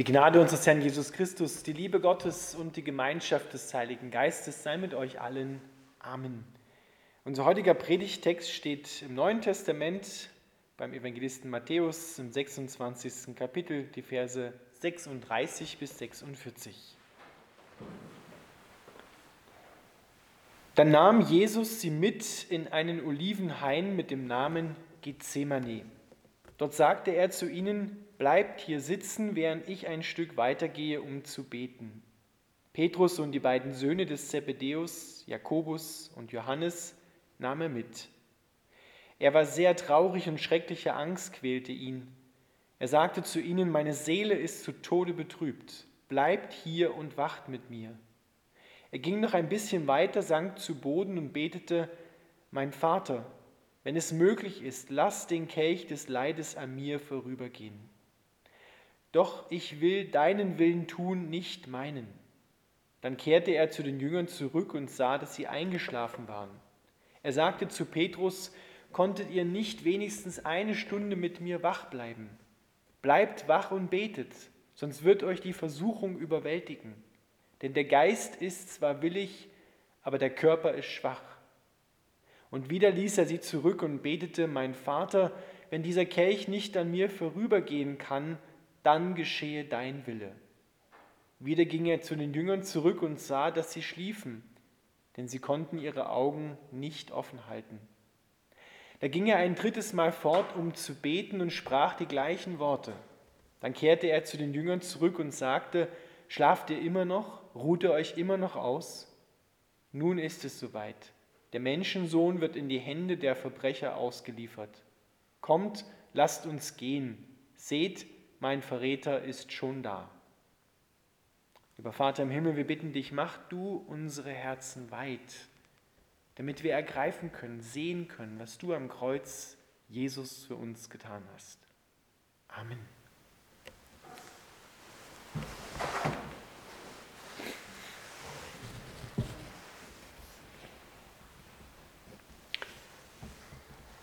Die Gnade unseres Herrn Jesus Christus, die Liebe Gottes und die Gemeinschaft des Heiligen Geistes sei mit euch allen. Amen. Unser heutiger Predigtext steht im Neuen Testament beim Evangelisten Matthäus im 26. Kapitel, die Verse 36 bis 46. Dann nahm Jesus sie mit in einen Olivenhain mit dem Namen Gethsemane. Dort sagte er zu ihnen, bleibt hier sitzen, während ich ein Stück weitergehe, um zu beten. Petrus und die beiden Söhne des Zebedeus, Jakobus und Johannes, nahm er mit. Er war sehr traurig und schreckliche Angst quälte ihn. Er sagte zu ihnen, meine Seele ist zu Tode betrübt, bleibt hier und wacht mit mir. Er ging noch ein bisschen weiter, sank zu Boden und betete, mein Vater, wenn es möglich ist, lass den Kelch des Leides an mir vorübergehen. Doch ich will deinen Willen tun, nicht meinen. Dann kehrte er zu den Jüngern zurück und sah, dass sie eingeschlafen waren. Er sagte zu Petrus, konntet ihr nicht wenigstens eine Stunde mit mir wach bleiben? Bleibt wach und betet, sonst wird euch die Versuchung überwältigen. Denn der Geist ist zwar willig, aber der Körper ist schwach. Und wieder ließ er sie zurück und betete, mein Vater, wenn dieser Kelch nicht an mir vorübergehen kann, dann geschehe dein Wille. Wieder ging er zu den Jüngern zurück und sah, dass sie schliefen, denn sie konnten ihre Augen nicht offen halten. Da ging er ein drittes Mal fort, um zu beten und sprach die gleichen Worte. Dann kehrte er zu den Jüngern zurück und sagte, Schlaft ihr immer noch? Ruht ihr euch immer noch aus? Nun ist es soweit. Der Menschensohn wird in die Hände der Verbrecher ausgeliefert. Kommt, lasst uns gehen. Seht, mein Verräter ist schon da. Lieber Vater im Himmel, wir bitten dich, mach du unsere Herzen weit, damit wir ergreifen können, sehen können, was du am Kreuz Jesus für uns getan hast. Amen.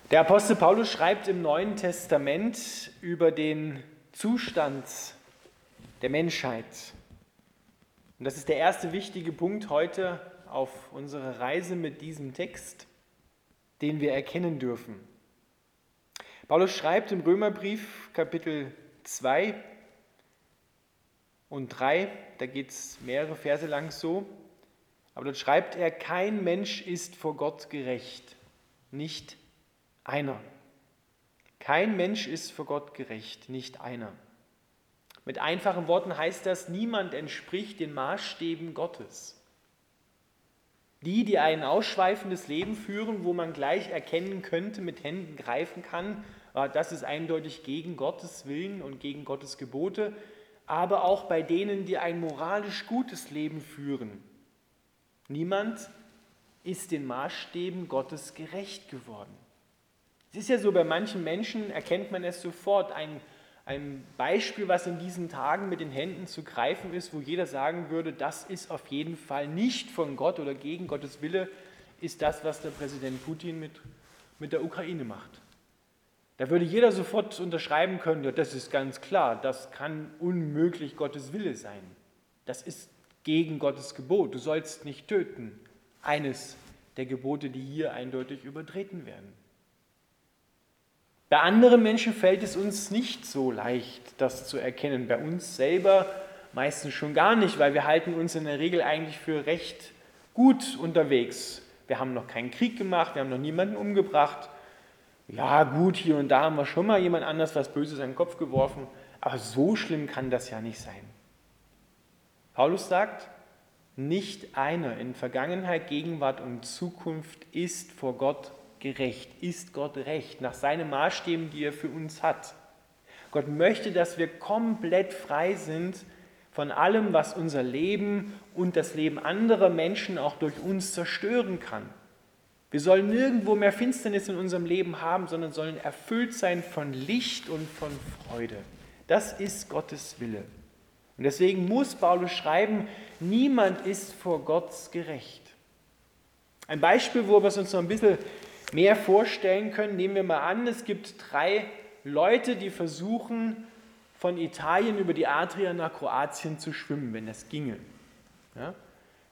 Der Apostel Paulus schreibt im Neuen Testament über den Zustand der Menschheit. Und das ist der erste wichtige Punkt heute auf unserer Reise mit diesem Text, den wir erkennen dürfen. Paulus schreibt im Römerbrief Kapitel 2 und 3, da geht es mehrere Verse lang so, aber dort schreibt er, kein Mensch ist vor Gott gerecht, nicht einer. Kein Mensch ist vor Gott gerecht, nicht einer. Mit einfachen Worten heißt das, niemand entspricht den Maßstäben Gottes. Die, die ein ausschweifendes Leben führen, wo man gleich erkennen könnte, mit Händen greifen kann, ah, das ist eindeutig gegen Gottes Willen und gegen Gottes Gebote, aber auch bei denen, die ein moralisch gutes Leben führen. Niemand ist den Maßstäben Gottes gerecht geworden. Es ist ja so, bei manchen Menschen erkennt man es sofort. Ein, ein Beispiel, was in diesen Tagen mit den Händen zu greifen ist, wo jeder sagen würde, das ist auf jeden Fall nicht von Gott oder gegen Gottes Wille, ist das, was der Präsident Putin mit, mit der Ukraine macht. Da würde jeder sofort unterschreiben können, ja, das ist ganz klar, das kann unmöglich Gottes Wille sein. Das ist gegen Gottes Gebot. Du sollst nicht töten. Eines der Gebote, die hier eindeutig übertreten werden. Bei anderen Menschen fällt es uns nicht so leicht, das zu erkennen. Bei uns selber meistens schon gar nicht, weil wir halten uns in der Regel eigentlich für recht gut unterwegs. Wir haben noch keinen Krieg gemacht, wir haben noch niemanden umgebracht. Ja gut, hier und da haben wir schon mal jemand anders was Böses an den Kopf geworfen, aber so schlimm kann das ja nicht sein. Paulus sagt, nicht einer in Vergangenheit, Gegenwart und Zukunft ist vor Gott gerecht? Ist Gott recht nach seinen Maßstäben, die er für uns hat? Gott möchte, dass wir komplett frei sind von allem, was unser Leben und das Leben anderer Menschen auch durch uns zerstören kann. Wir sollen nirgendwo mehr Finsternis in unserem Leben haben, sondern sollen erfüllt sein von Licht und von Freude. Das ist Gottes Wille. Und deswegen muss Paulus schreiben, niemand ist vor Gott gerecht. Ein Beispiel, wo wir es uns noch ein bisschen mehr vorstellen können. Nehmen wir mal an, es gibt drei Leute, die versuchen, von Italien über die Adria nach Kroatien zu schwimmen, wenn das ginge. Ja?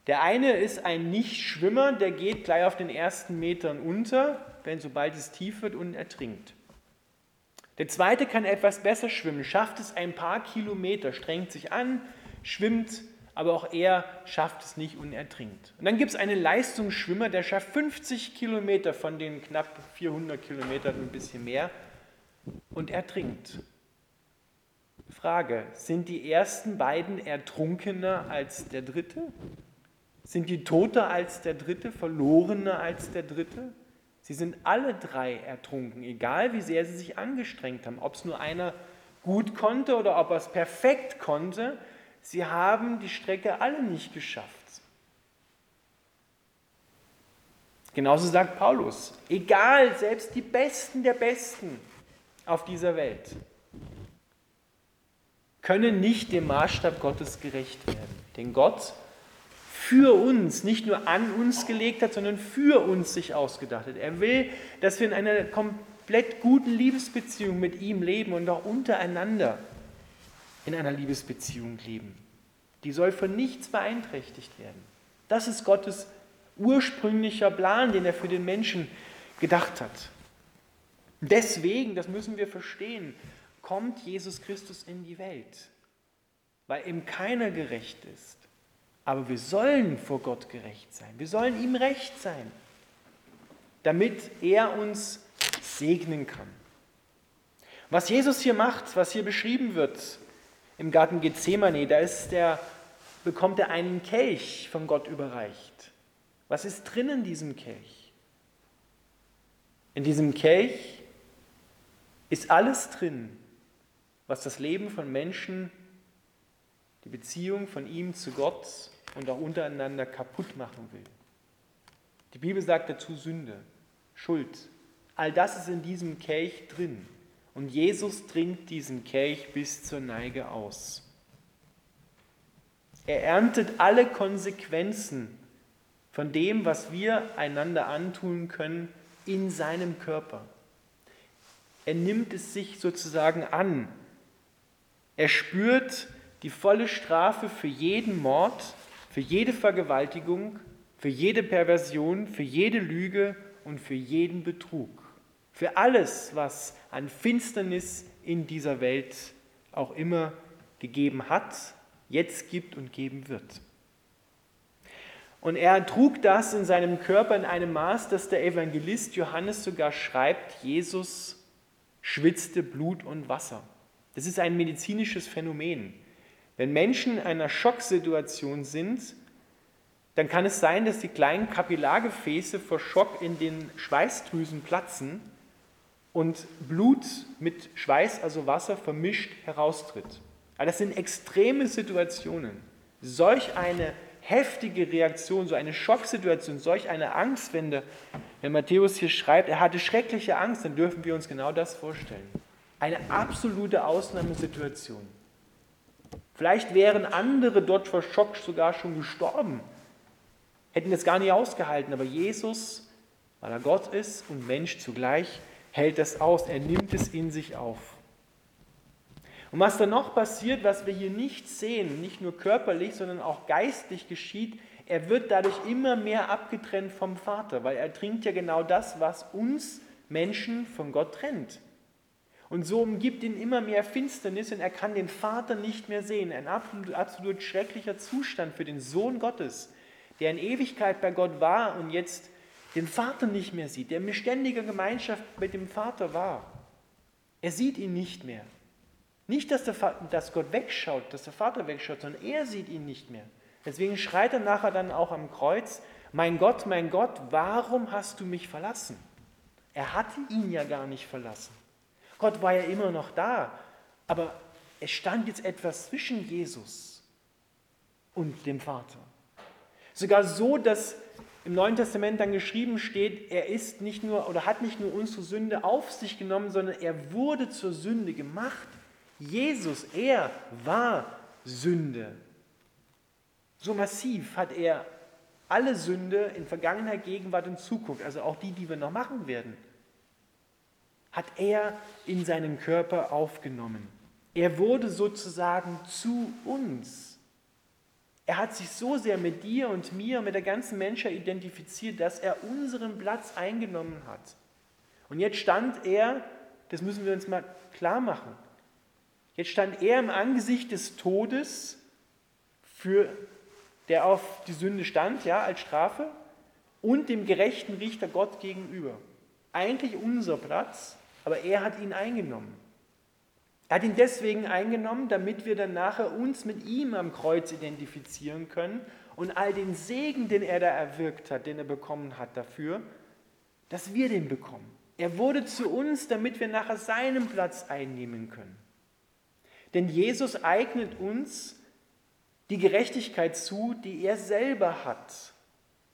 Der eine ist ein Nichtschwimmer, der geht gleich auf den ersten Metern unter, wenn sobald es tief wird und ertrinkt. Der zweite kann etwas besser schwimmen, schafft es ein paar Kilometer, strengt sich an, schwimmt, aber auch er schafft es nicht und ertrinkt. Und dann gibt es einen Leistungsschwimmer, der schafft 50 Kilometer von den knapp 400 Kilometern ein bisschen mehr und ertrinkt. Frage, sind die ersten beiden ertrunkener als der dritte? Sind die toter als der dritte, verlorener als der dritte? Sie sind alle drei ertrunken, egal wie sehr sie sich angestrengt haben. Ob es nur einer gut konnte oder ob er es perfekt konnte, sie haben die Strecke alle nicht geschafft. Genauso sagt Paulus, egal, selbst die Besten der Besten auf dieser Welt können nicht dem Maßstab Gottes gerecht werden. Denn Gott für uns, nicht nur an uns gelegt hat, sondern für uns sich ausgedacht hat. Er will, dass wir in einer komplett guten Liebesbeziehung mit ihm leben und auch untereinander in einer Liebesbeziehung leben. Die soll von nichts beeinträchtigt werden. Das ist Gottes ursprünglicher Plan, den er für den Menschen gedacht hat. Deswegen, das müssen wir verstehen, kommt Jesus Christus in die Welt, weil ihm keiner gerecht ist. Aber wir sollen vor Gott gerecht sein. Wir sollen ihm recht sein, damit er uns segnen kann. Was Jesus hier macht, was hier beschrieben wird im Garten Gethsemane, da ist der, bekommt er einen Kelch von Gott überreicht. Was ist drin in diesem Kelch? In diesem Kelch ist alles drin, was das Leben von Menschen, die Beziehung von ihm zu Gott und auch untereinander kaputt machen will. Die Bibel sagt dazu Sünde, Schuld. All das ist in diesem Kelch drin. Und Jesus trinkt diesen Kelch bis zur Neige aus. Er erntet alle Konsequenzen von dem, was wir einander antun können, in seinem Körper. Er nimmt es sich sozusagen an. Er spürt die volle Strafe für jeden Mord, für jede Vergewaltigung, für jede Perversion, für jede Lüge und für jeden Betrug. Für alles, was an Finsternis in dieser Welt auch immer gegeben hat, jetzt gibt und geben wird. Und er trug das in seinem Körper in einem Maß, dass der Evangelist Johannes sogar schreibt, Jesus schwitzte Blut und Wasser. Das ist ein medizinisches Phänomen. Wenn Menschen in einer Schocksituation sind, dann kann es sein, dass die kleinen Kapillargefäße vor Schock in den Schweißdrüsen platzen und Blut mit Schweiß, also Wasser, vermischt heraustritt. Aber das sind extreme Situationen. Solch eine heftige Reaktion, so eine Schocksituation, solch eine Angst, wenn, der, wenn Matthäus hier schreibt, er hatte schreckliche Angst, dann dürfen wir uns genau das vorstellen. Eine absolute Ausnahmesituation. Vielleicht wären andere dort vor Schock sogar schon gestorben, hätten das gar nicht ausgehalten, aber Jesus, weil er Gott ist und Mensch zugleich, hält das aus, er nimmt es in sich auf. Und was dann noch passiert, was wir hier nicht sehen, nicht nur körperlich, sondern auch geistlich geschieht, er wird dadurch immer mehr abgetrennt vom Vater, weil er trinkt ja genau das, was uns Menschen von Gott trennt. Und so umgibt ihn immer mehr Finsternis und er kann den Vater nicht mehr sehen. Ein absolut, absolut schrecklicher Zustand für den Sohn Gottes, der in Ewigkeit bei Gott war und jetzt den Vater nicht mehr sieht, der in ständiger Gemeinschaft mit dem Vater war. Er sieht ihn nicht mehr. Nicht, dass, der Vater, dass Gott wegschaut, dass der Vater wegschaut, sondern er sieht ihn nicht mehr. Deswegen schreit er nachher dann auch am Kreuz, mein Gott, mein Gott, warum hast du mich verlassen? Er hatte ihn ja gar nicht verlassen. Gott war ja immer noch da, aber es stand jetzt etwas zwischen Jesus und dem Vater. Sogar so, dass im Neuen Testament dann geschrieben steht, er ist nicht nur oder hat nicht nur unsere Sünde auf sich genommen, sondern er wurde zur Sünde gemacht. Jesus, er war Sünde. So massiv hat er alle Sünde in Vergangenheit, Gegenwart und Zukunft, also auch die, die wir noch machen werden, hat er in seinen Körper aufgenommen. Er wurde sozusagen zu uns. Er hat sich so sehr mit dir und mir, mit der ganzen Menschheit identifiziert, dass er unseren Platz eingenommen hat. Und jetzt stand er, das müssen wir uns mal klar machen, jetzt stand er im Angesicht des Todes, für, der auf die Sünde stand, ja, als Strafe, und dem gerechten Richter Gott gegenüber. Eigentlich unser Platz, aber er hat ihn eingenommen. Er hat ihn deswegen eingenommen, damit wir dann nachher uns mit ihm am Kreuz identifizieren können und all den Segen, den er da erwirkt hat, den er bekommen hat dafür, dass wir den bekommen. Er wurde zu uns, damit wir nachher seinen Platz einnehmen können. Denn Jesus eignet uns die Gerechtigkeit zu, die er selber hat,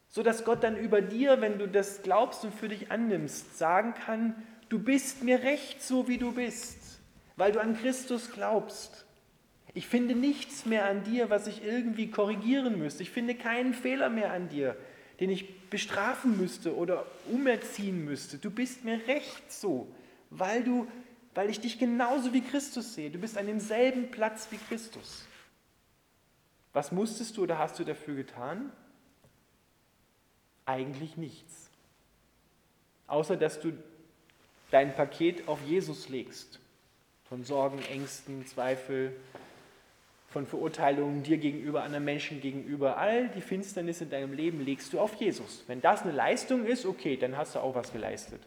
so dass Gott dann über dir, wenn du das glaubst und für dich annimmst, sagen kann, du bist mir recht so wie du bist weil du an Christus glaubst. Ich finde nichts mehr an dir, was ich irgendwie korrigieren müsste. Ich finde keinen Fehler mehr an dir, den ich bestrafen müsste oder umerziehen müsste. Du bist mir recht so, weil, du, weil ich dich genauso wie Christus sehe. Du bist an demselben Platz wie Christus. Was musstest du oder hast du dafür getan? Eigentlich nichts. Außer dass du dein Paket auf Jesus legst von Sorgen, Ängsten, Zweifel, von Verurteilungen dir gegenüber, anderen Menschen gegenüber. All die Finsternis in deinem Leben legst du auf Jesus. Wenn das eine Leistung ist, okay, dann hast du auch was geleistet.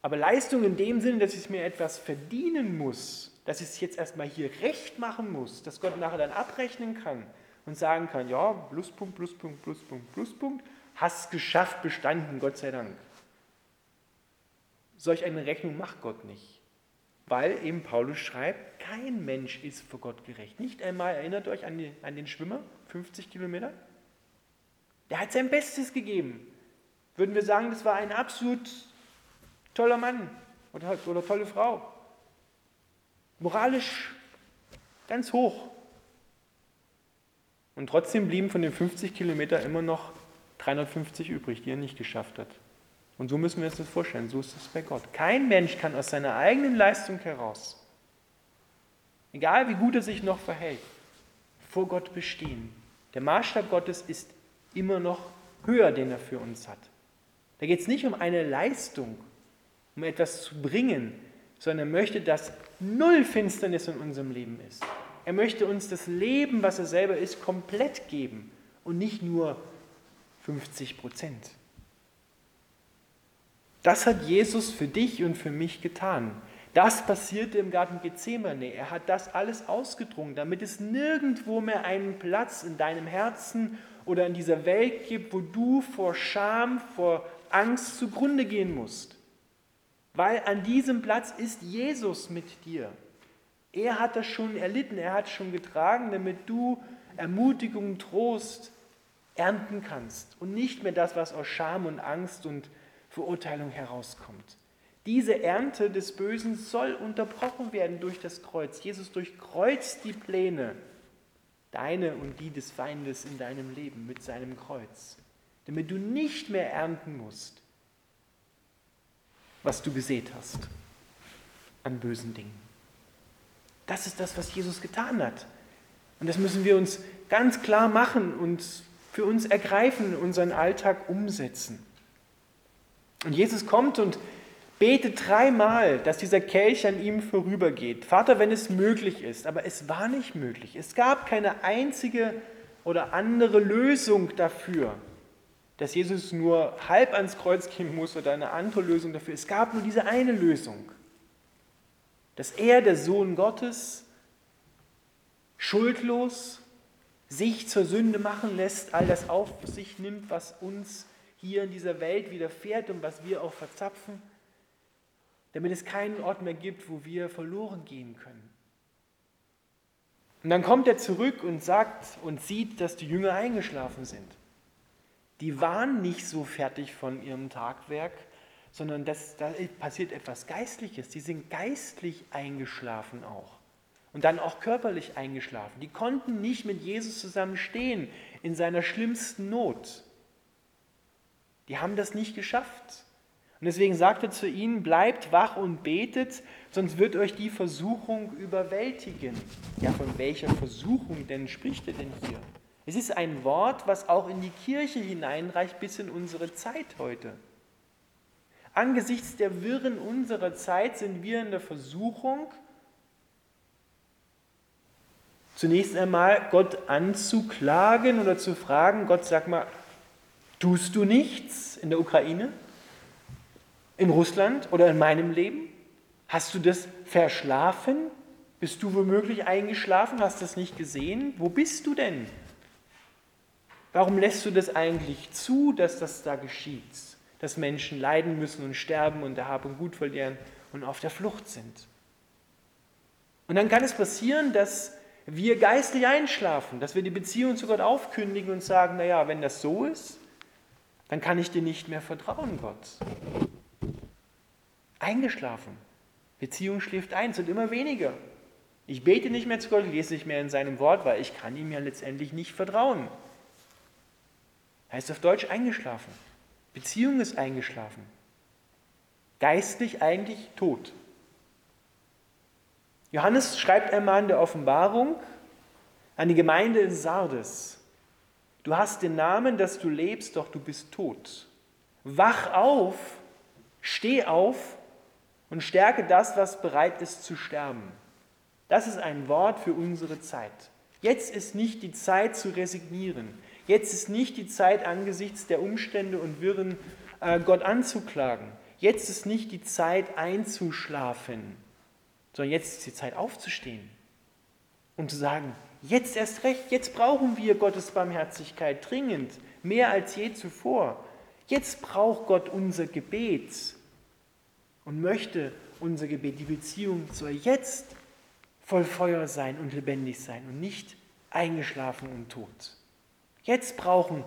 Aber Leistung in dem Sinne, dass ich mir etwas verdienen muss, dass ich es jetzt erstmal hier recht machen muss, dass Gott nachher dann abrechnen kann und sagen kann, ja, Pluspunkt, Pluspunkt, Pluspunkt, Pluspunkt, hast geschafft, bestanden, Gott sei Dank. Solch eine Rechnung macht Gott nicht weil eben Paulus schreibt, kein Mensch ist vor Gott gerecht. Nicht einmal, erinnert euch an, die, an den Schwimmer, 50 Kilometer? Der hat sein Bestes gegeben. Würden wir sagen, das war ein absolut toller Mann oder, oder tolle Frau. Moralisch ganz hoch. Und trotzdem blieben von den 50 Kilometern immer noch 350 übrig, die er nicht geschafft hat. Und so müssen wir uns das vorstellen. So ist es bei Gott. Kein Mensch kann aus seiner eigenen Leistung heraus, egal wie gut er sich noch verhält, vor Gott bestehen. Der Maßstab Gottes ist immer noch höher, den er für uns hat. Da geht es nicht um eine Leistung, um etwas zu bringen, sondern er möchte, dass null Finsternis in unserem Leben ist. Er möchte uns das Leben, was er selber ist, komplett geben und nicht nur 50 Prozent. Das hat Jesus für dich und für mich getan. Das passierte im Garten Gethsemane. Er hat das alles ausgedrungen, damit es nirgendwo mehr einen Platz in deinem Herzen oder in dieser Welt gibt, wo du vor Scham, vor Angst zugrunde gehen musst. Weil an diesem Platz ist Jesus mit dir. Er hat das schon erlitten, er hat schon getragen, damit du Ermutigung, Trost ernten kannst und nicht mehr das, was aus Scham und Angst und Verurteilung herauskommt. Diese Ernte des Bösen soll unterbrochen werden durch das Kreuz. Jesus durchkreuzt die Pläne, deine und die des Feindes in deinem Leben mit seinem Kreuz, damit du nicht mehr ernten musst, was du gesät hast an bösen Dingen. Das ist das, was Jesus getan hat. Und das müssen wir uns ganz klar machen und für uns ergreifen, unseren Alltag umsetzen. Und Jesus kommt und betet dreimal, dass dieser Kelch an ihm vorübergeht. Vater, wenn es möglich ist. Aber es war nicht möglich. Es gab keine einzige oder andere Lösung dafür, dass Jesus nur halb ans Kreuz gehen muss oder eine andere Lösung dafür. Es gab nur diese eine Lösung. Dass er, der Sohn Gottes, schuldlos sich zur Sünde machen lässt, all das auf sich nimmt, was uns hier in dieser Welt widerfährt und was wir auch verzapfen, damit es keinen Ort mehr gibt, wo wir verloren gehen können. Und dann kommt er zurück und sagt und sieht, dass die Jünger eingeschlafen sind. Die waren nicht so fertig von ihrem Tagwerk, sondern das, da passiert etwas Geistliches. Die sind geistlich eingeschlafen auch. Und dann auch körperlich eingeschlafen. Die konnten nicht mit Jesus zusammen stehen in seiner schlimmsten Not. Die haben das nicht geschafft. Und deswegen sagt er zu ihnen, bleibt wach und betet, sonst wird euch die Versuchung überwältigen. Ja, von welcher Versuchung denn spricht er denn hier? Es ist ein Wort, was auch in die Kirche hineinreicht bis in unsere Zeit heute. Angesichts der Wirren unserer Zeit sind wir in der Versuchung, zunächst einmal Gott anzuklagen oder zu fragen, Gott sag mal, tust du nichts in der Ukraine, in Russland oder in meinem Leben? Hast du das verschlafen? Bist du womöglich eingeschlafen? Hast du das nicht gesehen? Wo bist du denn? Warum lässt du das eigentlich zu, dass das da geschieht? Dass Menschen leiden müssen und sterben und der Hab und Gut verlieren und auf der Flucht sind. Und dann kann es passieren, dass wir geistlich einschlafen, dass wir die Beziehung zu Gott aufkündigen und sagen, naja, wenn das so ist, dann kann ich dir nicht mehr vertrauen, Gott. Eingeschlafen. Beziehung schläft ein, es wird immer weniger. Ich bete nicht mehr zu Gott, ich lese nicht mehr in seinem Wort, weil ich kann ihm ja letztendlich nicht vertrauen. Heißt auf Deutsch eingeschlafen. Beziehung ist eingeschlafen. Geistlich eigentlich tot. Johannes schreibt einmal in der Offenbarung an die Gemeinde in Sardes, du hast den Namen, dass du lebst, doch du bist tot. Wach auf, steh auf und stärke das, was bereit ist zu sterben. Das ist ein Wort für unsere Zeit. Jetzt ist nicht die Zeit zu resignieren. Jetzt ist nicht die Zeit angesichts der Umstände und Wirren äh, Gott anzuklagen. Jetzt ist nicht die Zeit einzuschlafen, sondern jetzt ist die Zeit aufzustehen und zu sagen, jetzt erst recht, jetzt brauchen wir Gottes Barmherzigkeit dringend, mehr als je zuvor. Jetzt braucht Gott unser Gebet und möchte unser Gebet, die Beziehung soll jetzt voll Feuer sein und lebendig sein und nicht eingeschlafen und tot. Jetzt brauchen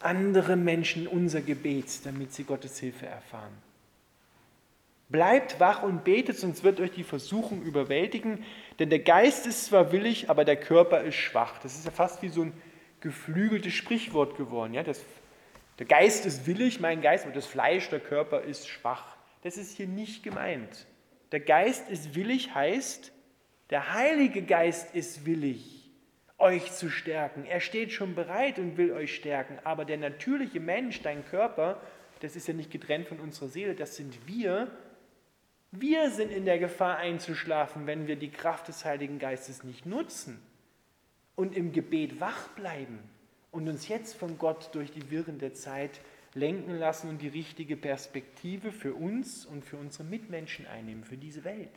andere Menschen unser Gebet, damit sie Gottes Hilfe erfahren. Bleibt wach und betet, sonst wird euch die Versuchung überwältigen, denn der Geist ist zwar willig, aber der Körper ist schwach. Das ist ja fast wie so ein geflügeltes Sprichwort geworden. Ja? Das, der Geist ist willig, mein Geist, aber das Fleisch, der Körper ist schwach. Das ist hier nicht gemeint. Der Geist ist willig heißt, der Heilige Geist ist willig euch zu stärken. Er steht schon bereit und will euch stärken. Aber der natürliche Mensch, dein Körper, das ist ja nicht getrennt von unserer Seele, das sind wir. Wir sind in der Gefahr einzuschlafen, wenn wir die Kraft des Heiligen Geistes nicht nutzen und im Gebet wach bleiben und uns jetzt von Gott durch die Wirren der Zeit lenken lassen und die richtige Perspektive für uns und für unsere Mitmenschen einnehmen, für diese Welt.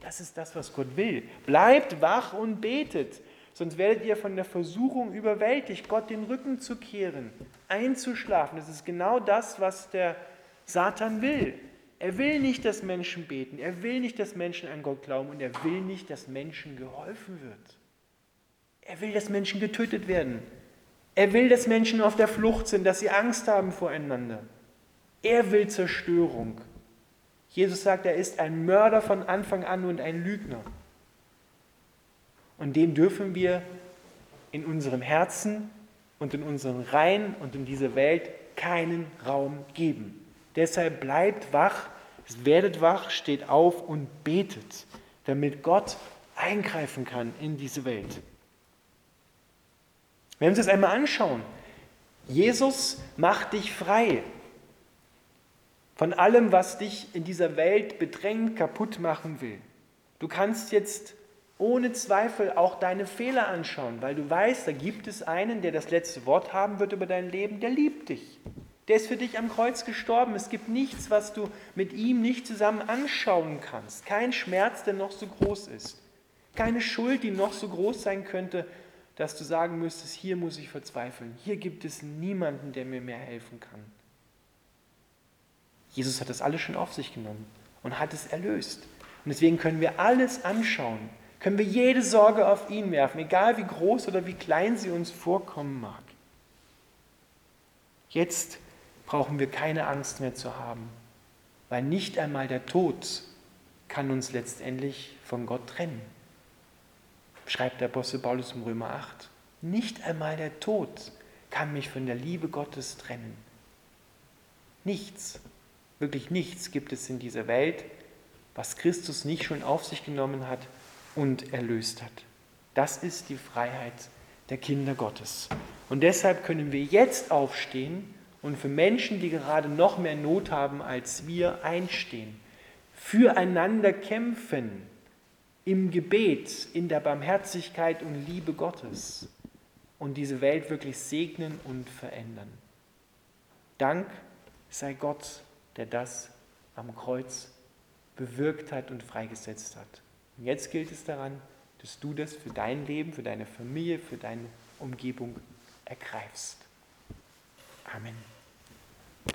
Das ist das, was Gott will. Bleibt wach und betet sonst werdet ihr von der Versuchung überwältigt, Gott den Rücken zu kehren, einzuschlafen. Das ist genau das, was der Satan will. Er will nicht, dass Menschen beten, er will nicht, dass Menschen an Gott glauben und er will nicht, dass Menschen geholfen wird. Er will, dass Menschen getötet werden. Er will, dass Menschen auf der Flucht sind, dass sie Angst haben voreinander. Er will Zerstörung. Jesus sagt, er ist ein Mörder von Anfang an und ein Lügner. Und dem dürfen wir in unserem Herzen und in unseren Reihen und in dieser Welt keinen Raum geben. Deshalb bleibt wach, werdet wach, steht auf und betet, damit Gott eingreifen kann in diese Welt. Wenn wir uns das einmal anschauen, Jesus macht dich frei von allem, was dich in dieser Welt bedrängt, kaputt machen will. Du kannst jetzt ohne Zweifel auch deine Fehler anschauen, weil du weißt, da gibt es einen, der das letzte Wort haben wird über dein Leben, der liebt dich. Der ist für dich am Kreuz gestorben. Es gibt nichts, was du mit ihm nicht zusammen anschauen kannst. Kein Schmerz, der noch so groß ist. Keine Schuld, die noch so groß sein könnte, dass du sagen müsstest, hier muss ich verzweifeln. Hier gibt es niemanden, der mir mehr helfen kann. Jesus hat das alles schon auf sich genommen und hat es erlöst. Und deswegen können wir alles anschauen können wir jede Sorge auf ihn werfen, egal wie groß oder wie klein sie uns vorkommen mag. Jetzt brauchen wir keine Angst mehr zu haben, weil nicht einmal der Tod kann uns letztendlich von Gott trennen. Schreibt der Apostel Paulus im Römer 8. Nicht einmal der Tod kann mich von der Liebe Gottes trennen. Nichts. Wirklich nichts gibt es in dieser Welt, was Christus nicht schon auf sich genommen hat und erlöst hat. Das ist die Freiheit der Kinder Gottes. Und deshalb können wir jetzt aufstehen und für Menschen, die gerade noch mehr Not haben als wir, einstehen, füreinander kämpfen, im Gebet, in der Barmherzigkeit und Liebe Gottes und diese Welt wirklich segnen und verändern. Dank sei Gott, der das am Kreuz bewirkt hat und freigesetzt hat. Und jetzt gilt es daran, dass du das für dein Leben, für deine Familie, für deine Umgebung ergreifst. Amen.